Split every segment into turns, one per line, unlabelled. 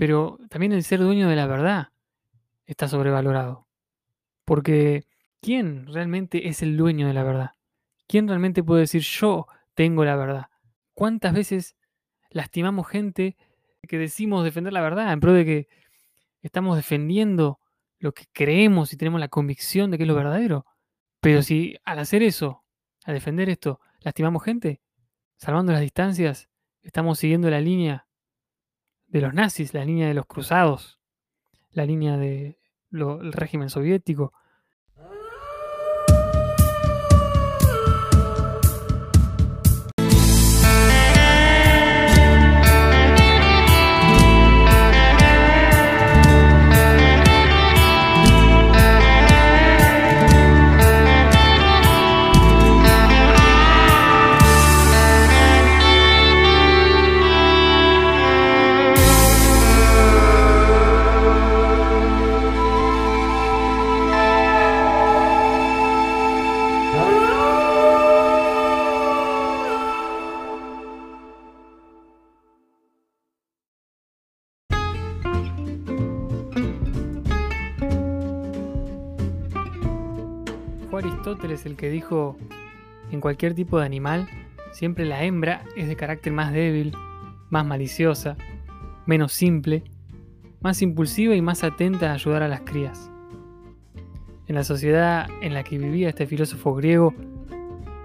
Pero también el ser dueño de la verdad está sobrevalorado. Porque ¿quién realmente es el dueño de la verdad? ¿Quién realmente puede decir yo tengo la verdad? ¿Cuántas veces lastimamos gente que decimos defender la verdad en pro de que estamos defendiendo lo que creemos y tenemos la convicción de que es lo verdadero? Pero si al hacer eso, al defender esto, lastimamos gente, salvando las distancias, estamos siguiendo la línea de los nazis, la línea de los cruzados, la línea del régimen soviético, cualquier tipo de animal, siempre la hembra es de carácter más débil, más maliciosa, menos simple, más impulsiva y más atenta a ayudar a las crías. En la sociedad en la que vivía este filósofo griego,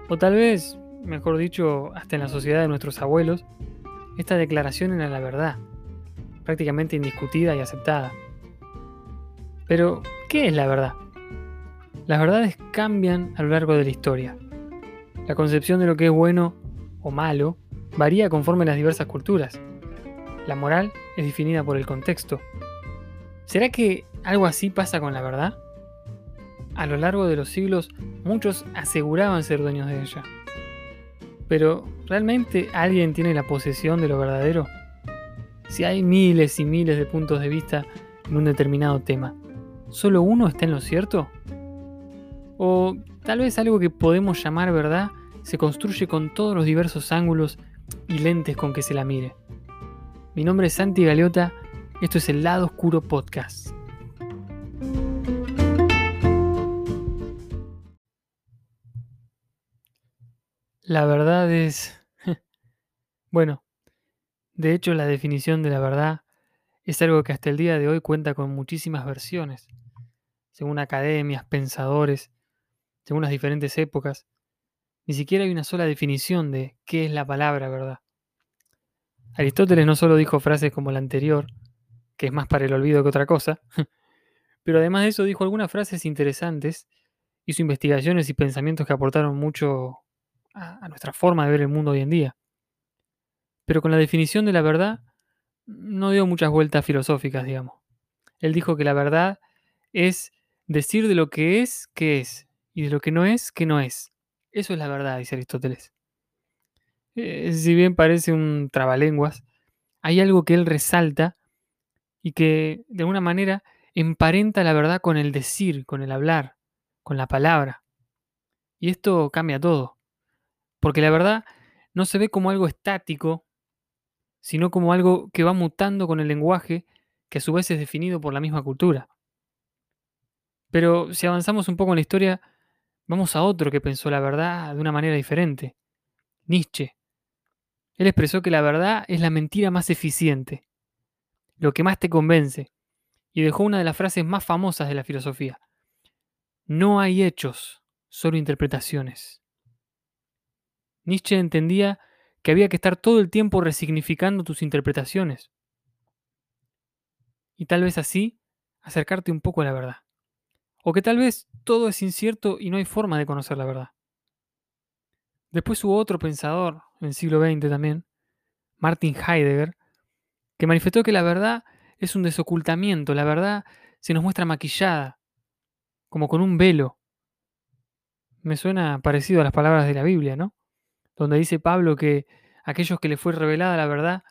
o tal vez, mejor dicho, hasta en la sociedad de nuestros abuelos, esta declaración era la verdad, prácticamente indiscutida y aceptada. Pero, ¿qué es la verdad? Las verdades cambian a lo largo de la historia. La concepción de lo que es bueno o malo varía conforme las diversas culturas. La moral es definida por el contexto. ¿Será que algo así pasa con la verdad? A lo largo de los siglos muchos aseguraban ser dueños de ella. Pero, ¿realmente alguien tiene la posesión de lo verdadero? Si hay miles y miles de puntos de vista en un determinado tema, ¿solo uno está en lo cierto? O tal vez algo que podemos llamar verdad se construye con todos los diversos ángulos y lentes con que se la mire. Mi nombre es Santi Galeota, esto es el Lado Oscuro Podcast. La verdad es... bueno, de hecho la definición de la verdad es algo que hasta el día de hoy cuenta con muchísimas versiones, según academias, pensadores según las diferentes épocas, ni siquiera hay una sola definición de qué es la palabra verdad. Aristóteles no solo dijo frases como la anterior, que es más para el olvido que otra cosa, pero además de eso dijo algunas frases interesantes, hizo investigaciones y pensamientos que aportaron mucho a, nuestra forma de ver el mundo hoy en día. Pero con la definición de la verdad no dio muchas vueltas filosóficas, digamos. Él dijo que la verdad es decir de lo que es, que es, y de lo que no es, que no es. Eso es la verdad, dice Aristóteles. Eh, si bien parece un trabalenguas, hay algo que él resalta y que de alguna manera emparenta la verdad con el decir, con el hablar, con la palabra. Y esto cambia todo, porque la verdad no se ve como algo estático, sino como algo que va mutando con el lenguaje, que a su vez es definido por la misma cultura. Pero si avanzamos un poco en la historia, Vamos a otro que pensó la verdad de una manera diferente. Nietzsche. Él expresó que la verdad es la mentira más eficiente, lo que más te convence, y dejó una de las frases más famosas de la filosofía. No hay hechos, solo interpretaciones. Nietzsche entendía que había que estar todo el tiempo resignificando tus interpretaciones. Y tal vez así acercarte un poco a la verdad. O que tal vez todo es incierto y no hay forma de conocer la verdad. Después hubo otro pensador, en el siglo XX también, Martin Heidegger, que manifestó que la verdad es un desocultamiento, la verdad se nos muestra maquillada, como con un velo. Me suena parecido a las palabras de la Biblia, ¿no? Donde dice Pablo que aquellos que le fue revelada la verdad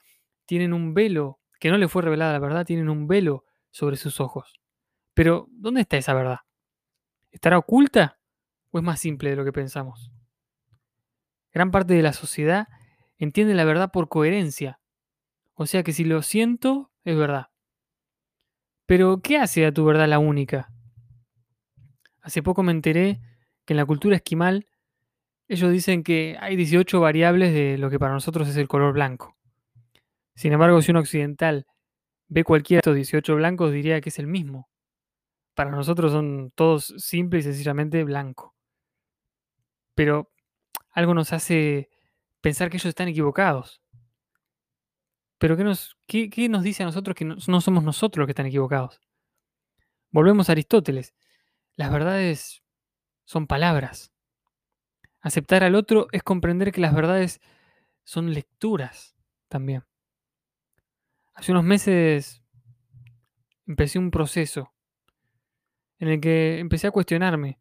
tienen un velo, que no le fue revelada la verdad, tienen un velo sobre sus ojos. Pero, ¿dónde está esa verdad? ¿Estará oculta o es más simple de lo que pensamos? Gran parte de la sociedad entiende la verdad por coherencia. O sea que si lo siento, es verdad. Pero, ¿qué hace a tu verdad la única? Hace poco me enteré que en la cultura esquimal ellos dicen que hay 18 variables de lo que para nosotros es el color blanco. Sin embargo, si un occidental ve cualquiera de estos 18 blancos, diría que es el mismo. Para nosotros son todos simple y sencillamente blanco. Pero algo nos hace pensar que ellos están equivocados. Pero ¿qué nos, qué, qué nos dice a nosotros que no, no somos nosotros los que están equivocados? Volvemos a Aristóteles. Las verdades son palabras. Aceptar al otro es comprender que las verdades son lecturas también. Hace unos meses empecé un proceso en el que empecé a cuestionarme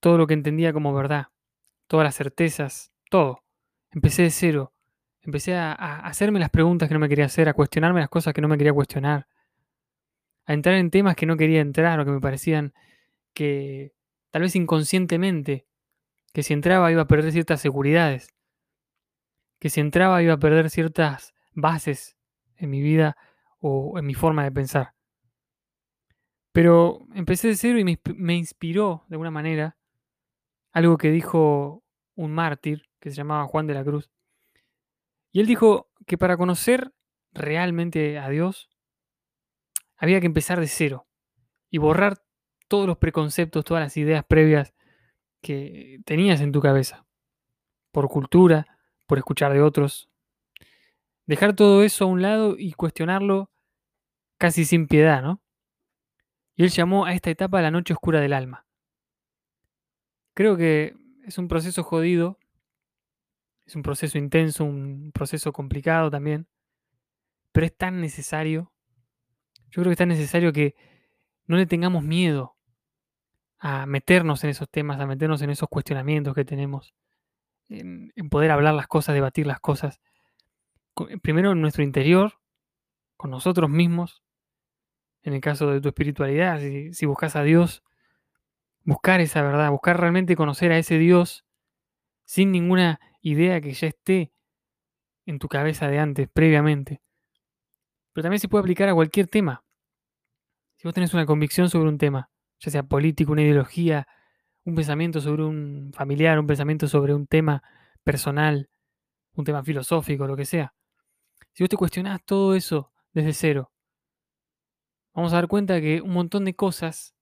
todo lo que entendía como verdad, todas las certezas, todo. Empecé de cero. Empecé a, hacerme las preguntas que no me quería hacer, a cuestionarme las cosas que no me quería cuestionar, a entrar en temas que no quería entrar o que me parecían que tal vez inconscientemente, que si entraba iba a perder ciertas seguridades, que si entraba iba a perder ciertas bases en mi vida o en mi forma de pensar. Pero empecé de cero y me, inspiró de alguna manera algo que dijo un mártir que se llamaba Juan de la Cruz. Y él dijo que para conocer realmente a Dios había que empezar de cero y borrar todos los preconceptos, todas las ideas previas que tenías en tu cabeza, por cultura, por escuchar de otros. Dejar todo eso a un lado y cuestionarlo casi sin piedad, ¿no? Y él llamó a esta etapa la noche oscura del alma. Creo que es un proceso jodido, es un proceso intenso, un proceso complicado también, pero es tan necesario. Yo creo que es tan necesario que no le tengamos miedo a meternos en esos temas, a meternos en esos cuestionamientos que tenemos, en, en poder hablar las cosas, debatir las cosas, primero en nuestro interior, con nosotros mismos, en el caso de tu espiritualidad, si, buscas a Dios, buscar esa verdad, buscar realmente conocer a ese Dios sin ninguna idea que ya esté en tu cabeza de antes, previamente. Pero también se puede aplicar a cualquier tema. Si vos tenés una convicción sobre un tema, ya sea político, una ideología, un pensamiento sobre un familiar, un pensamiento sobre un tema personal, un tema filosófico, lo que sea. Si vos te cuestionás todo eso desde cero, vamos a dar cuenta que un montón de cosas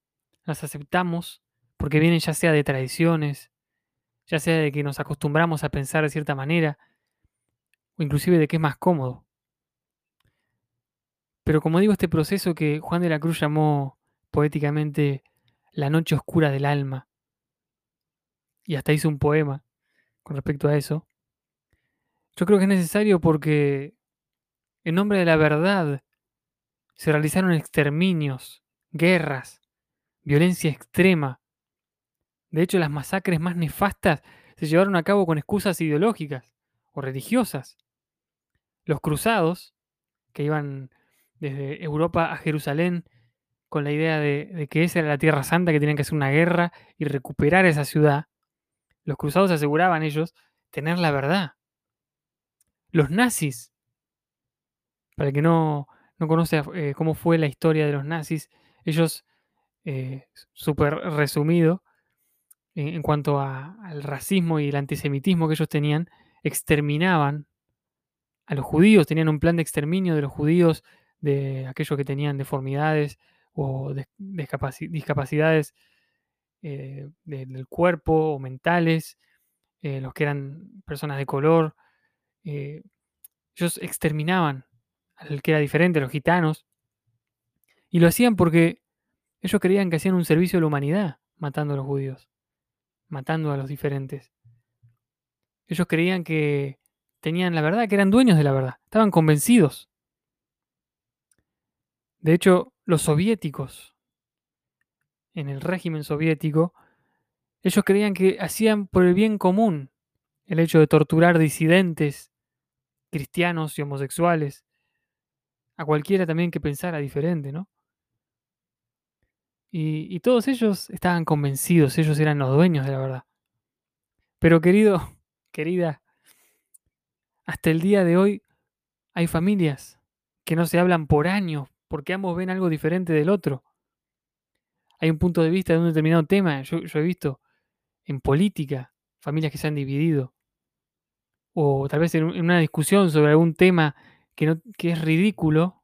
las aceptamos porque vienen ya sea de tradiciones, ya sea de que nos acostumbramos a pensar de cierta manera, o inclusive de que es más cómodo. Pero como digo, este proceso que Juan de la Cruz llamó poéticamente la noche oscura del alma, y hasta hizo un poema con respecto a eso, yo creo que es necesario porque en nombre de la verdad se realizaron exterminios, guerras, violencia extrema. De hecho, las masacres más nefastas se llevaron a cabo con excusas ideológicas o religiosas. Los cruzados, que iban desde Europa a Jerusalén con la idea de, que esa era la Tierra Santa, que tenían que hacer una guerra y recuperar esa ciudad, los cruzados aseguraban ellos tener la verdad. Los nazis, para que no, no conoce eh, cómo fue la historia de los nazis, ellos, eh, súper resumido, en, cuanto a, al racismo y el antisemitismo que ellos tenían, exterminaban a los judíos, tenían un plan de exterminio de los judíos, de aquellos que tenían deformidades o de, discapaci discapacidades eh, de, del cuerpo o mentales, eh, los que eran personas de color, ellos exterminaban al que era diferente, los gitanos, y lo hacían porque ellos creían que hacían un servicio a la humanidad matando a los judíos, matando a los diferentes. Ellos creían que tenían la verdad, que eran dueños de la verdad, estaban convencidos. De hecho, los soviéticos, en el régimen soviético, ellos creían que hacían por el bien común el hecho de torturar disidentes, cristianos y homosexuales, a cualquiera también que pensara diferente, ¿no? Y, todos ellos estaban convencidos, ellos eran los dueños de la verdad. Pero querido, querida, hasta el día de hoy hay familias que no se hablan por años porque ambos ven algo diferente del otro. Hay un punto de vista de un determinado tema. Yo, he visto en política familias que se han dividido. O tal vez en una discusión sobre algún tema que, es ridículo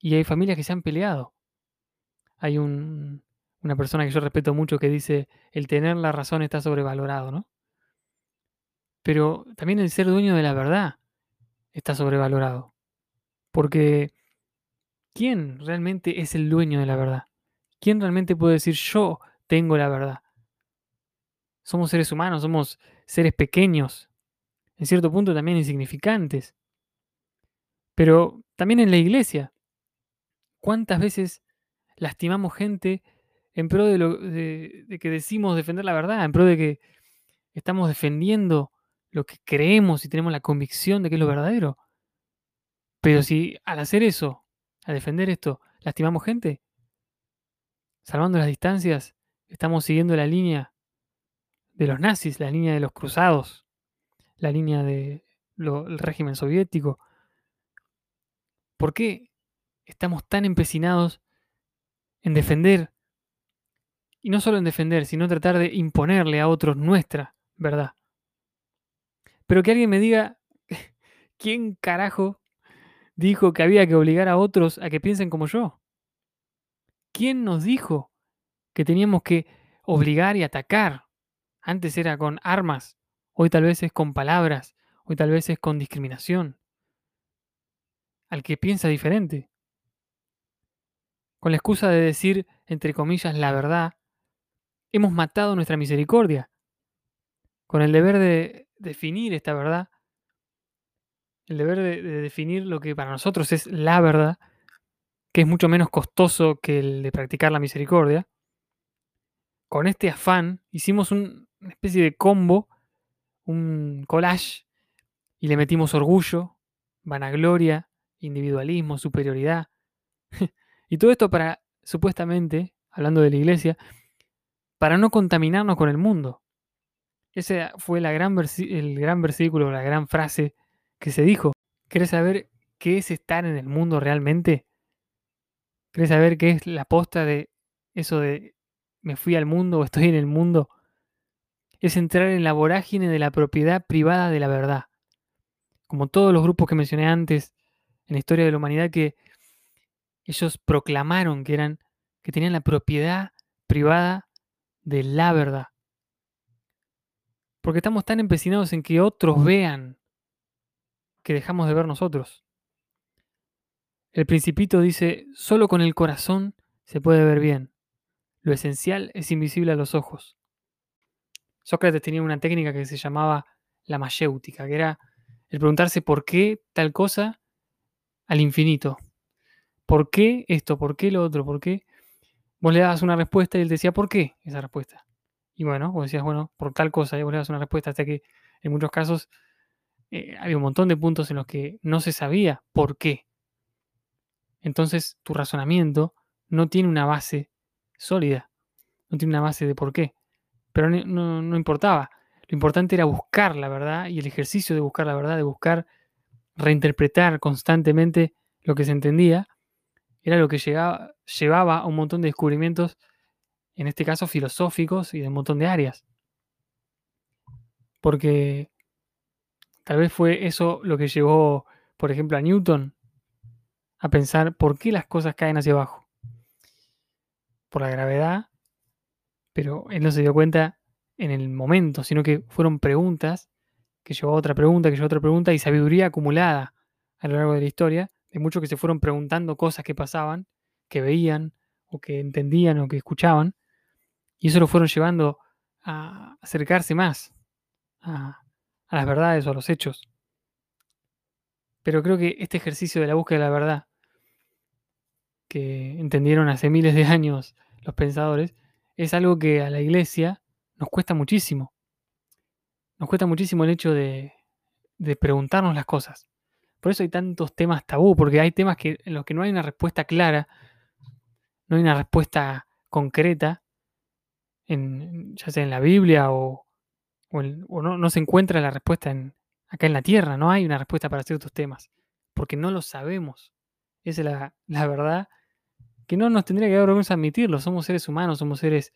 y hay familias que se han peleado. Hay un- una persona que yo respeto mucho que dice, el tener la razón está sobrevalorado, ¿no? Pero también el ser dueño de la verdad está sobrevalorado. Porque ¿quién realmente es el dueño de la verdad? ¿Quién realmente puede decir yo tengo la verdad? Somos seres humanos, somos seres pequeños, en cierto punto también insignificantes. Pero también en la iglesia, ¿cuántas veces lastimamos gente en pro de, lo, de, que decimos defender la verdad, en pro de que estamos defendiendo lo que creemos y tenemos la convicción de que es lo verdadero? Pero si al hacer eso, al defender esto, lastimamos gente, salvando las distancias, estamos siguiendo la línea de los nazis, la línea de los cruzados, la línea del régimen soviético. ¿Por qué estamos tan empecinados en defender? Y no solo en defender, sino tratar de imponerle a otros nuestra verdad. Pero que alguien me diga, ¿quién carajo dijo que había que obligar a otros a que piensen como yo? ¿Quién nos dijo que teníamos que obligar y atacar? Antes era con armas, hoy tal vez es con palabras, hoy tal vez es con discriminación. Al que piensa diferente. Con la excusa de decir, entre comillas, la verdad, hemos matado nuestra misericordia. Con el deber de definir esta verdad, el deber de, de definir lo que para nosotros es la verdad, que es mucho menos costoso que el de practicar la misericordia, con este afán hicimos un- una especie de combo, un collage, y le metimos orgullo, vanagloria, individualismo, superioridad. y todo esto para, supuestamente, hablando de la iglesia, para no contaminarnos con el mundo. Ese fue el gran versículo, la gran frase que se dijo. ¿Querés saber qué es estar en el mundo realmente? ¿Querés saber qué es la posta de eso de me fui al mundo o estoy en el mundo? Es entrar en la vorágine de la propiedad privada de la verdad. Como todos los grupos que mencioné antes en la historia de la humanidad que ellos proclamaron que eran que tenían la propiedad privada de la verdad. Porque estamos tan empecinados en que otros vean que dejamos de ver nosotros. El principito dice, solo con el corazón se puede ver bien. Lo esencial es invisible a los ojos. Sócrates tenía una técnica que se llamaba la mayéutica, que era el preguntarse por qué tal cosa al infinito. ¿Por qué esto? ¿Por qué lo otro? ¿Por qué? Vos le dabas una respuesta y él decía, ¿por qué esa respuesta? Y bueno, vos decías, bueno, por tal cosa, y vos le dabas una respuesta hasta que en muchos casos eh, había un montón de puntos en los que no se sabía por qué. Entonces tu razonamiento no tiene una base sólida, no tiene una base de por qué. Pero no, no, no importaba. Lo importante era buscar la verdad y el ejercicio de buscar la verdad, de buscar reinterpretar constantemente lo que se entendía, era lo que llevaba a un montón de descubrimientos, en este caso filosóficos y de un montón de áreas. Porque tal vez fue eso lo que llevó, por ejemplo, a Newton a pensar por qué las cosas caen hacia abajo. Por la gravedad, pero él no se dio cuenta en el momento, sino que fueron preguntas que llevó a otra pregunta, que llevó a otra pregunta y sabiduría acumulada a lo largo de la historia, de muchos que se fueron preguntando cosas que pasaban, que veían o que entendían o que escuchaban, y eso lo fueron llevando a acercarse más a, a las verdades o a los hechos. Pero creo que este ejercicio de la búsqueda de la verdad, que entendieron hace miles de años los pensadores, es algo que a la iglesia nos cuesta muchísimo. Nos cuesta muchísimo el hecho de, preguntarnos las cosas. Por eso hay tantos temas tabú, porque hay temas que, en los que no hay una respuesta clara, no hay una respuesta concreta, ya sea en la Biblia o, no, se encuentra la respuesta en, acá en la Tierra, no hay una respuesta para ciertos temas, porque no lo sabemos. Esa es la, la verdad que no nos tendría que dar vergüenza admitirlo. Somos seres humanos, somos seres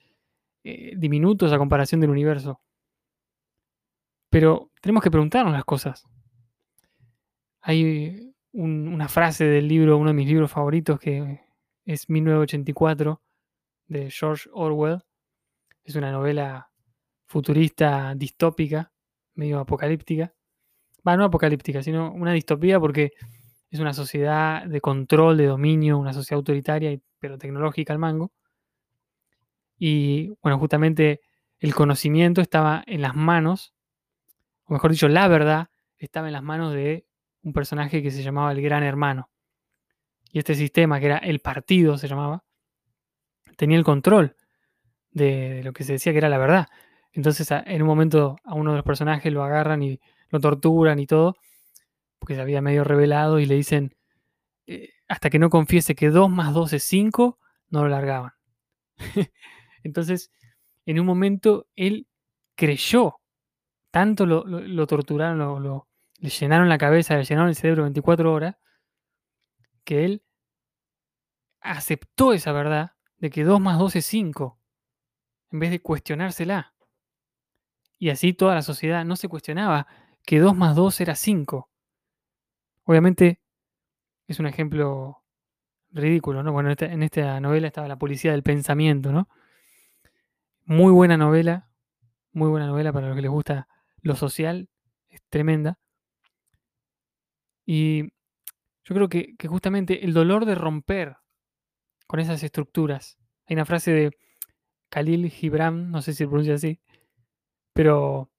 eh, diminutos a comparación del universo. Pero tenemos que preguntarnos las cosas. Hay un- una frase del libro, uno de mis libros favoritos, que es 1984, de George Orwell. Es una novela futurista distópica, medio apocalíptica. Va, no apocalíptica, sino una distopía porque es una sociedad de control, de dominio, una sociedad autoritaria, pero tecnológica al mango. Y bueno, justamente el conocimiento estaba en las manos, mejor dicho, la verdad estaba en las manos de un personaje que se llamaba el Gran Hermano. Y este sistema, que era el partido, se llamaba, tenía el control de, lo que se decía que era la verdad. Entonces, en un momento a uno de los personajes lo agarran y lo torturan y todo, porque se había medio revelado y le dicen, eh, hasta que no confiese que 2 más 2 es 5, no lo largaban. Entonces, en un momento, él creyó, tanto lo, torturaron, lo, le llenaron la cabeza, le llenaron el cerebro 24 horas, que él aceptó esa verdad de que 2 más 2 es 5, en vez de cuestionársela. Y así toda la sociedad no se cuestionaba que 2 más 2 era 5. Obviamente es un ejemplo ridículo, ¿no? Bueno, en esta novela estaba la policía del pensamiento, ¿no? Muy buena novela, muy buena novela para los que les gusta lo social, es tremenda. Y yo creo que, justamente el dolor de romper con esas estructuras. Hay una frase de Khalil Gibran, no sé si se pronuncia así, pero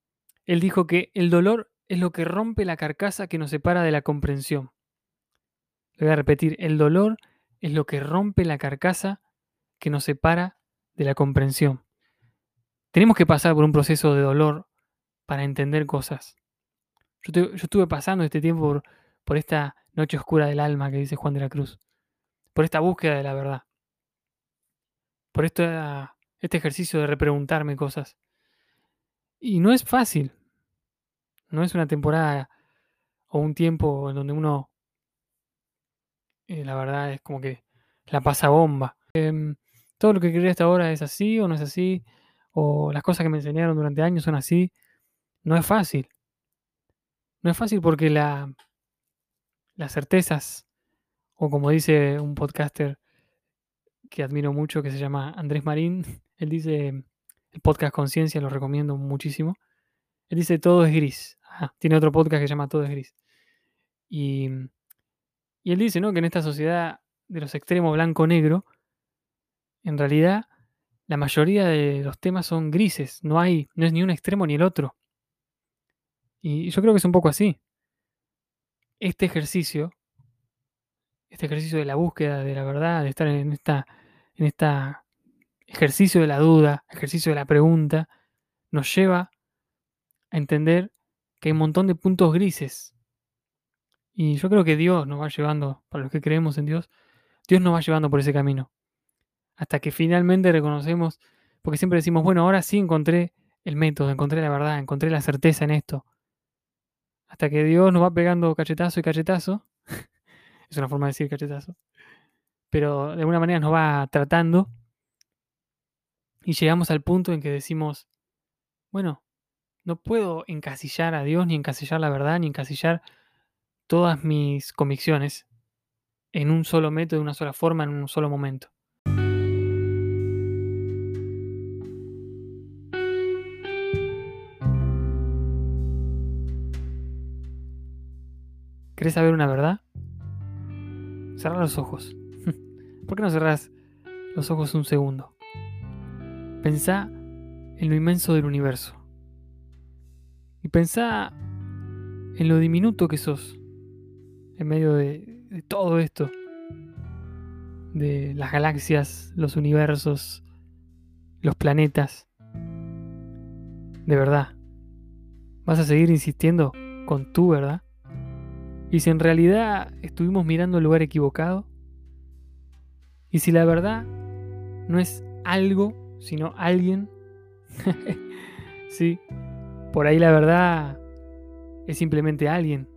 él dijo que el dolor es lo que rompe la carcasa que nos separa de la comprensión. Le voy a repetir, el dolor es lo que rompe la carcasa que nos separa de la comprensión. Tenemos que pasar por un proceso de dolor para entender cosas. Yo, yo estuve pasando este tiempo por, por esta noche oscura del alma que dice Juan de la Cruz, por esta búsqueda de la verdad, por esta- este ejercicio de repreguntarme cosas. Y no es fácil, no es una temporada o un tiempo en donde uno, eh, la verdad, es como que la pasa bomba. Em, todo lo que creí hasta ahora es así o no es así, o las cosas que me enseñaron durante años son así. No es fácil. No es fácil porque la, las certezas, o como dice un podcaster que admiro mucho, que se llama Andrés Marín, él dice, el podcast Conciencia, lo recomiendo muchísimo. Él dice, todo es gris. Tiene otro podcast que se llama Todo es gris. Y, y él dice, ¿no? Que en esta sociedad de los extremos blanco-negro, en realidad la mayoría de los temas son grises. No hay, no es ni un extremo ni el otro. Y yo creo que es un poco así. Este ejercicio, este ejercicio de la búsqueda de la verdad, de estar en esta, en esta ejercicio de la duda, ejercicio de la pregunta, nos lleva a entender que hay un montón de puntos grises. Y yo creo que Dios nos va llevando, para los que creemos en Dios, Dios nos va llevando por ese camino. Hasta que finalmente reconocemos, porque siempre decimos, bueno, ahora sí encontré el método, encontré la verdad, encontré la certeza en esto. Hasta que Dios nos va pegando cachetazo y cachetazo. es una forma de decir cachetazo. Pero de alguna manera nos va tratando. Y llegamos al punto en que decimos, bueno, no puedo encasillar a Dios, ni encasillar la verdad, ni encasillar todas mis convicciones en un solo método, de una sola forma, en un solo momento. ¿Querés saber una verdad? Cerrar los ojos. ¿Por qué no cerrás los ojos un segundo? Pensá en lo inmenso del universo. Y pensá en lo diminuto que sos en medio de, de todo esto. De las galaxias, los universos, los planetas. De verdad. ¿Vas a seguir insistiendo con tu verdad? ¿Y si en realidad estuvimos mirando el lugar equivocado? ¿Y si la verdad no es algo, sino alguien? sí, por ahí la verdad es simplemente alguien.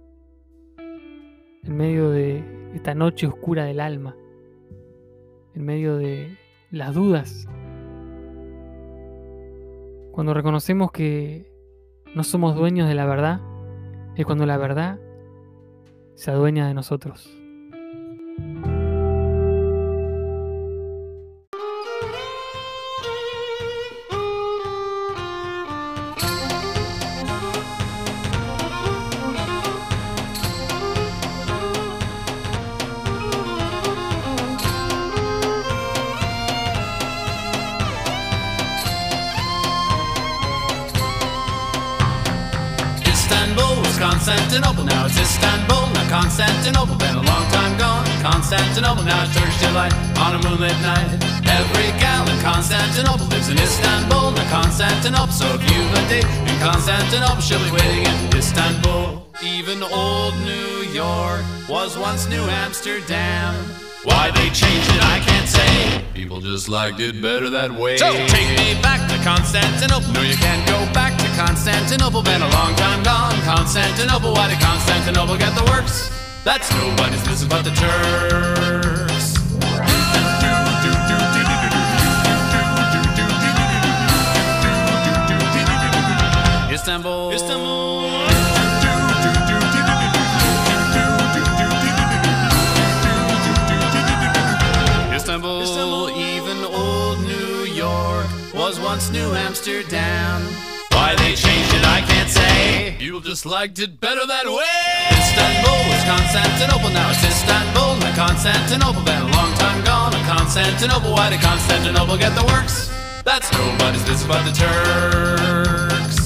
En medio de esta noche oscura del alma, en medio de las dudas, cuando reconocemos que no somos dueños de la verdad, es cuando la verdad se adueña de nosotros.
Constantinople, now it's Istanbul, now Constantinople, been a long time gone. Constantinople, now it's Turkish delight on a moonlit night. Every gal in Constantinople lives in Istanbul, now Constantinople. So if you've a date in Constantinople, she'll be waiting in Istanbul. Even old New York was once New Amsterdam. Why they changed it, I can't say. People just liked it better that way. So take me back to Constantinople. No, you can't go back Constantinople. Been a long time gone. Constantinople, why did Constantinople get the works? That's nobody's business but the Turks. Just liked it better that way. Istanbul was Constantinople, now it's Istanbul. Now Constantinople, been a long time gone. And Constantinople, why did Constantinople get the works? That's nobody's business but the Turks.